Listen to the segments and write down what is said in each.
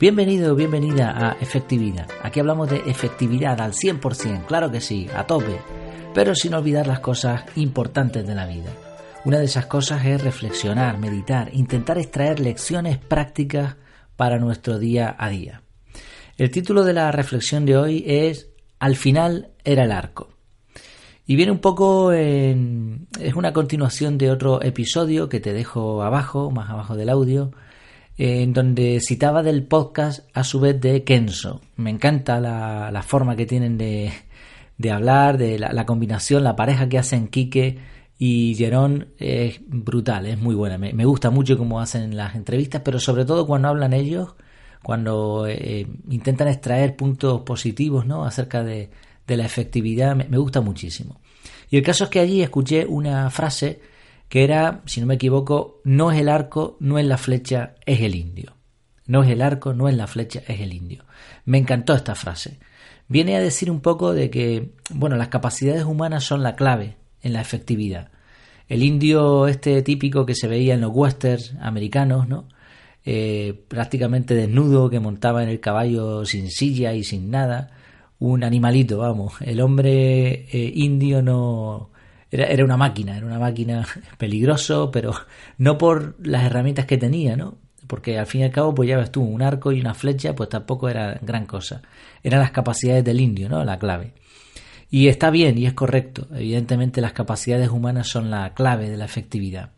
Bienvenido, bienvenida a Efectividad. Aquí hablamos de efectividad al 100%, claro que sí, a tope, pero sin olvidar las cosas importantes de la vida. Una de esas cosas es reflexionar, meditar, intentar extraer lecciones prácticas para nuestro día a día. El título de la reflexión de hoy es Al final era el arco. Y viene un poco en... es una continuación de otro episodio que te dejo abajo, más abajo del audio, en donde citaba del podcast a su vez de Kenzo. Me encanta la, forma que tienen de, hablar, de la, combinación, la pareja que hacen Quique y Jerón es brutal, es muy buena. Me, gusta mucho cómo hacen las entrevistas, pero sobre todo cuando hablan ellos, cuando eh, intentan extraer puntos positivos ¿no? acerca de, la efectividad, me gusta muchísimo. Y el caso es que allí escuché una frase que era, si no me equivoco, no es el arco, no es la flecha, es el indio. No es el arco, no es la flecha, es el indio. Me encantó esta frase. Viene a decir un poco de que, bueno, las capacidades humanas son la clave en la efectividad. El indio este típico que se veía en los westerns americanos, ¿no? Eh, prácticamente desnudo, que montaba en el caballo sin silla y sin nada, un animalito, vamos. El hombre eh, indio no, era, una máquina, era una máquina peligroso, pero no por las herramientas que tenía, ¿no? Porque al fin y al cabo, pues ya ves tú, un arco y una flecha, pues tampoco era gran cosa. Eran las capacidades del indio, ¿no? La clave. Y está bien y es correcto. Evidentemente las capacidades humanas son la clave de la efectividad.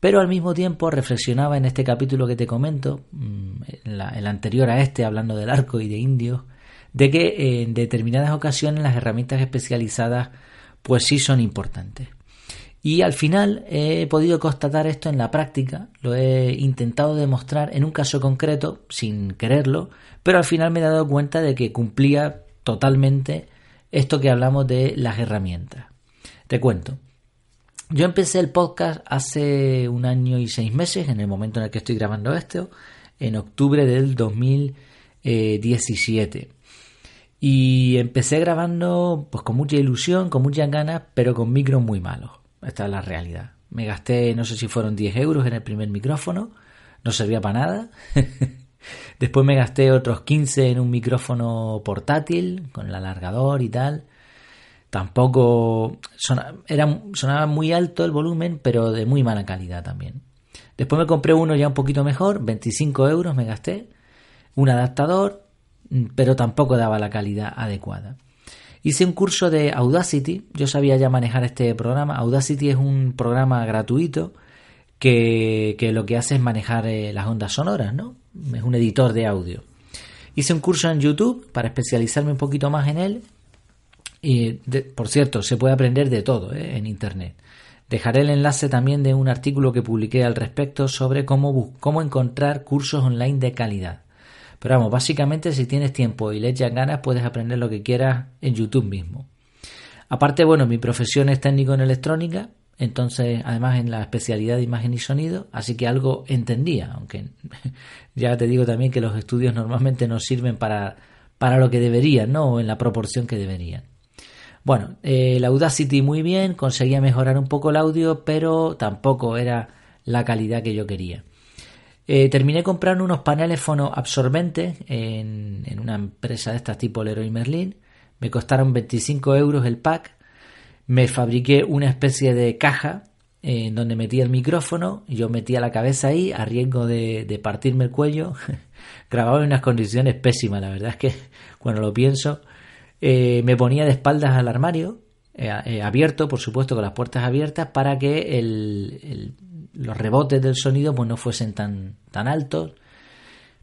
Pero al mismo tiempo reflexionaba en este capítulo que te comento, mm, el anterior a este, hablando del arco y de indios, de que en determinadas ocasiones las herramientas especializadas pues sí son importantes. Y al final he podido constatar esto en la práctica, lo he intentado demostrar en un caso concreto, sin quererlo, pero al final me he dado cuenta de que cumplía totalmente esto que hablamos de las herramientas. Te cuento. Yo empecé el podcast hace un año y seis meses, en el momento en el que estoy grabando esto, en octubre del 2017. Y empecé grabando pues con mucha ilusión, con muchas ganas, pero con micros muy malos. Esta es la realidad. Me gasté, no sé si fueron 10 euros en el primer micrófono, no servía para nada. Después me gasté otros 15 en un micrófono portátil, con el alargador y tal. Tampoco era, sonaba muy alto el volumen, pero de muy mala calidad también. Después me compré uno ya un poquito mejor, 25 euros me gasté. Un adaptador, pero tampoco daba la calidad adecuada. Hice un curso de Audacity, yo sabía ya manejar este programa. Audacity es un programa gratuito que, lo que hace es manejar eh, las ondas sonoras, ¿no? Es un editor de audio. Hice un curso en YouTube para especializarme un poquito más en él. Y, por cierto, se puede aprender de todo ¿eh? en Internet. Dejaré el enlace también de un artículo que publiqué al respecto sobre cómo, cómo encontrar cursos online de calidad. Pero vamos, básicamente si tienes tiempo y le echas ganas puedes aprender lo que quieras en YouTube mismo. Aparte, bueno, mi profesión es técnico en electrónica, entonces además en la especialidad de imagen y sonido, así que algo entendía, aunque ya te digo también que los estudios normalmente no sirven para, para lo que deberían, ¿no? O en la proporción que deberían. Bueno, eh, la Audacity muy bien, conseguía mejorar un poco el audio, pero tampoco era la calidad que yo quería. Eh, terminé comprando unos paneles fonoabsorbentes en, en una empresa de estas tipo Leroy Merlin. Me costaron 25 euros el pack. Me fabriqué una especie de caja en donde metía el micrófono. Yo metía la cabeza ahí a riesgo de, partirme el cuello. Grababa en unas condiciones pésimas, la verdad es que cuando lo pienso. Eh, me ponía de espaldas al armario, eh, abierto, por supuesto, con las puertas abiertas, para que el los rebotes del sonido pues no fuesen tan, tan altos,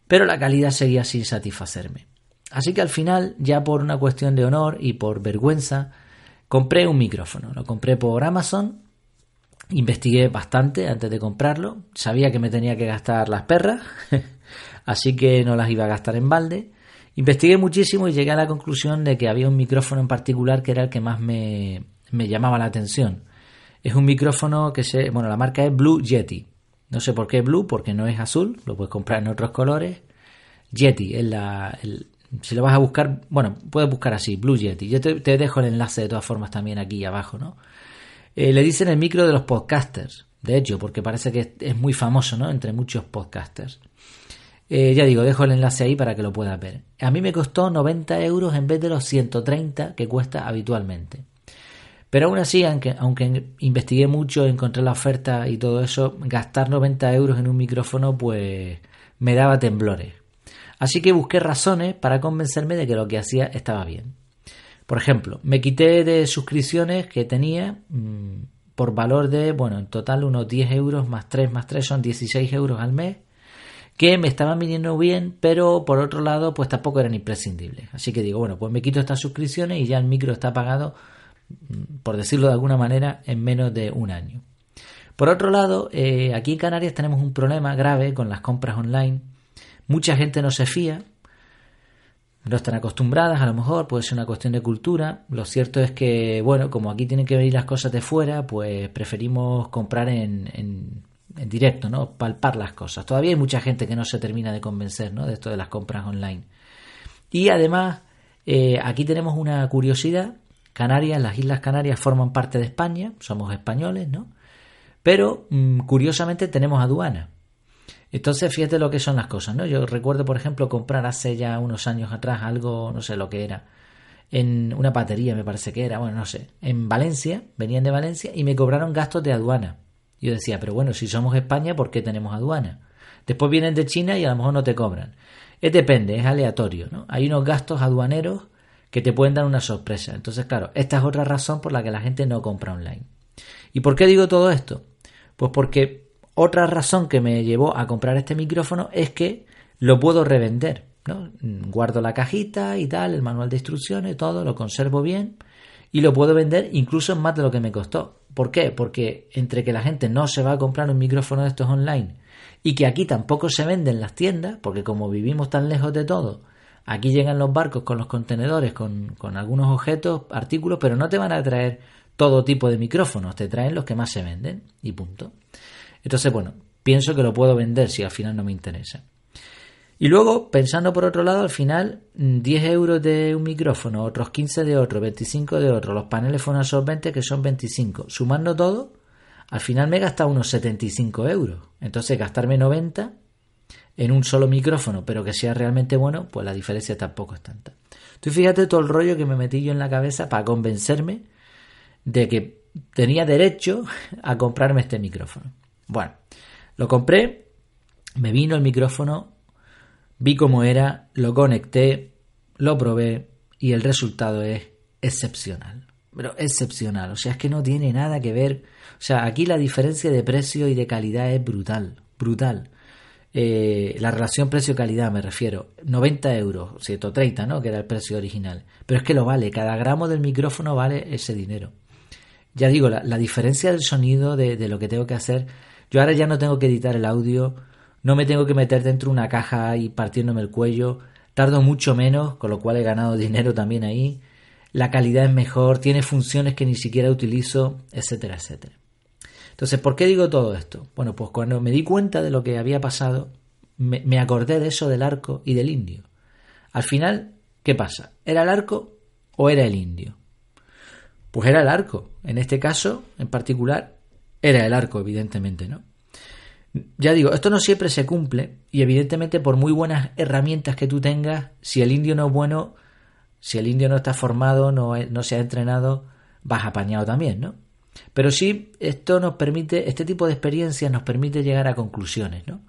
pero la calidad seguía sin satisfacerme. Así que al final, ya por una cuestión de honor y por vergüenza, compré un micrófono. Lo compré por Amazon, investigué bastante antes de comprarlo, sabía que me tenía que gastar las perras, así que no las iba a gastar en balde. Investigué muchísimo y llegué a la conclusión de que había un micrófono en particular que era el que más me, me llamaba la atención. Es un micrófono que se. Bueno, la marca es Blue Yeti. No sé por qué Blue, porque no es azul, lo puedes comprar en otros colores. Yeti es la. si lo vas a buscar, bueno, puedes buscar así, Blue Yeti. Yo te, dejo el enlace de todas formas también aquí abajo, ¿no? Eh, le dicen el micro de los podcasters, de hecho, porque parece que es muy famoso, ¿no? Entre muchos podcasters. Eh, ya digo, dejo el enlace ahí para que lo puedas ver. A mí me costó 90 euros en vez de los 130 que cuesta habitualmente. Pero aún así, aunque, aunque investigué mucho, encontré la oferta y todo eso, gastar 90 euros en un micrófono pues me daba temblores. Así que busqué razones para convencerme de que lo que hacía estaba bien. Por ejemplo, me quité de suscripciones que tenía mmm, por valor de, bueno, en total unos 10 euros más 3 más 3 son 16 euros al mes, que me estaban viniendo bien, pero por otro lado, pues tampoco eran imprescindibles. Así que digo, bueno, pues me quito estas suscripciones y ya el micro está pagado por decirlo de alguna manera, en menos de un año. Por otro lado, eh, aquí en Canarias tenemos un problema grave con las compras online. Mucha gente no se fía, no están acostumbradas, a lo mejor puede ser una cuestión de cultura. Lo cierto es que, bueno, como aquí tienen que venir las cosas de fuera, pues preferimos comprar en, en, directo, ¿no? Palpar las cosas. Todavía hay mucha gente que no se termina de convencer, ¿no? De esto de las compras online. Y además, eh, aquí tenemos una curiosidad Canarias, las Islas Canarias forman parte de España, somos españoles, ¿no? Pero mmm, curiosamente tenemos aduana. Entonces, fíjate lo que son las cosas, ¿no? Yo recuerdo, por ejemplo, comprar hace ya unos años atrás algo, no sé lo que era, en una batería, me parece que era, bueno, no sé, en Valencia, venían de Valencia y me cobraron gastos de aduana. Yo decía, pero bueno, si somos España, ¿por qué tenemos aduana? Después vienen de China y a lo mejor no te cobran. Es depende, es aleatorio, ¿no? Hay unos gastos aduaneros que te pueden dar una sorpresa. Entonces, claro, esta es otra razón por la que la gente no compra online. ¿Y por qué digo todo esto? Pues porque otra razón que me llevó a comprar este micrófono es que lo puedo revender. ¿no? Guardo la cajita y tal, el manual de instrucciones, todo, lo conservo bien y lo puedo vender incluso más de lo que me costó. ¿Por qué? Porque entre que la gente no se va a comprar un micrófono de estos online y que aquí tampoco se venden en las tiendas, porque como vivimos tan lejos de todo, Aquí llegan los barcos con los contenedores, con, con, algunos objetos, artículos, pero no te van a traer todo tipo de micrófonos, te traen los que más se venden y punto. Entonces, bueno, pienso que lo puedo vender si al final no me interesa. Y luego, pensando por otro lado, al final, 10 euros de un micrófono, otros 15 de otro, 25 de otro, los paneles fonoabsorbentes que son 25. Sumando todo, al final me he gastado unos 75 euros. Entonces, gastarme 90 en un solo micrófono, pero que sea realmente bueno, pues la diferencia tampoco es tanta. Tú fíjate todo el rollo que me metí yo en la cabeza para convencerme de que tenía derecho a comprarme este micrófono. Bueno, lo compré, me vino el micrófono, vi cómo era, lo conecté, lo probé y el resultado es excepcional. Pero excepcional, o sea, es que no tiene nada que ver. O sea, aquí la diferencia de precio y de calidad es brutal, brutal eh, la relación precio-calidad me refiero, 90 euros, 130, ¿no? Que era el precio original. Pero es que lo vale, cada gramo del micrófono vale ese dinero. Ya digo, la, diferencia del sonido de, de, lo que tengo que hacer, yo ahora ya no tengo que editar el audio, no me tengo que meter dentro de una caja y partiéndome el cuello, tardo mucho menos, con lo cual he ganado dinero también ahí, la calidad es mejor, tiene funciones que ni siquiera utilizo, etcétera, etcétera. Entonces, ¿por qué digo todo esto? Bueno, pues cuando me di cuenta de lo que había pasado, me, acordé de eso del arco y del indio. Al final, ¿qué pasa? ¿Era el arco o era el indio? Pues era el arco. En este caso, en particular, era el arco, evidentemente, ¿no? Ya digo, esto no siempre se cumple y evidentemente por muy buenas herramientas que tú tengas, si el indio no es bueno, si el indio no está formado, no, no se ha entrenado, vas apañado también, ¿no? Pero sí, esto nos permite, este tipo de experiencias nos permite llegar a conclusiones, ¿no?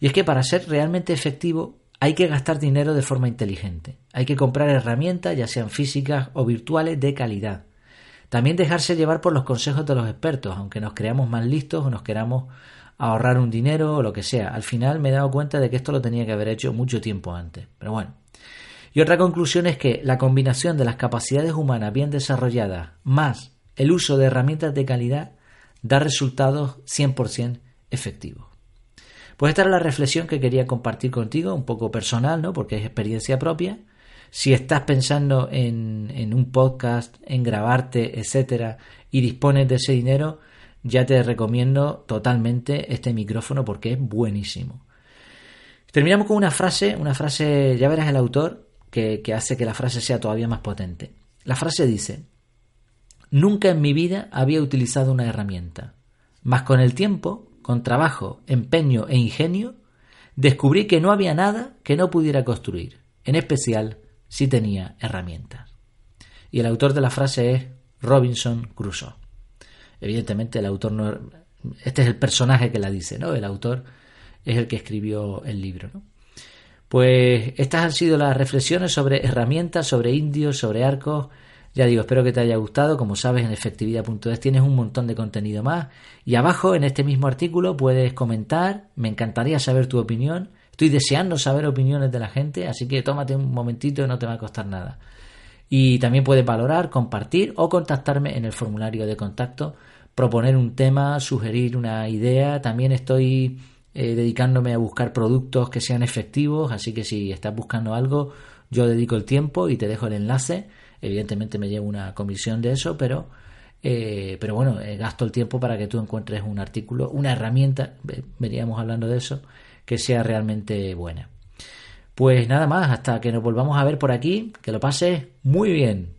Y es que para ser realmente efectivo hay que gastar dinero de forma inteligente. Hay que comprar herramientas, ya sean físicas o virtuales, de calidad. También dejarse llevar por los consejos de los expertos, aunque nos creamos más listos o nos queramos ahorrar un dinero o lo que sea. Al final me he dado cuenta de que esto lo tenía que haber hecho mucho tiempo antes. Pero bueno. Y otra conclusión es que la combinación de las capacidades humanas bien desarrolladas más el uso de herramientas de calidad da resultados 100% efectivos. Pues esta era la reflexión que quería compartir contigo, un poco personal, ¿no? Porque es experiencia propia. Si estás pensando en, un podcast, en grabarte, etcétera, y dispones de ese dinero, ya te recomiendo totalmente este micrófono porque es buenísimo. Terminamos con una frase, una frase, ya verás el autor, que hace que la frase sea todavía más potente. La frase dice, Nunca en mi vida había utilizado una herramienta, mas con el tiempo, con trabajo, empeño e ingenio, descubrí que no había nada que no pudiera construir, en especial si tenía herramientas. Y el autor de la frase es Robinson Crusoe. Evidentemente el autor no... Este es el personaje que la dice, ¿no? El autor es el que escribió el libro, ¿no? Pues estas han sido las reflexiones sobre herramientas, sobre indios, sobre arcos. Ya digo, espero que te haya gustado. Como sabes, en efectividad.es tienes un montón de contenido más. Y abajo, en este mismo artículo, puedes comentar. Me encantaría saber tu opinión. Estoy deseando saber opiniones de la gente, así que tómate un momentito no te va a costar nada. Y también puedes valorar, compartir o contactarme en el formulario de contacto, proponer un tema, sugerir una idea. También estoy eh, dedicándome a buscar productos que sean efectivos, así que si estás buscando algo, yo dedico el tiempo y te dejo el enlace. Evidentemente me llevo una comisión de eso, pero, eh, pero bueno, eh, gasto el tiempo para que tú encuentres un artículo, una herramienta, veníamos hablando de eso, que sea realmente buena. Pues nada más, hasta que nos volvamos a ver por aquí, que lo pases muy bien.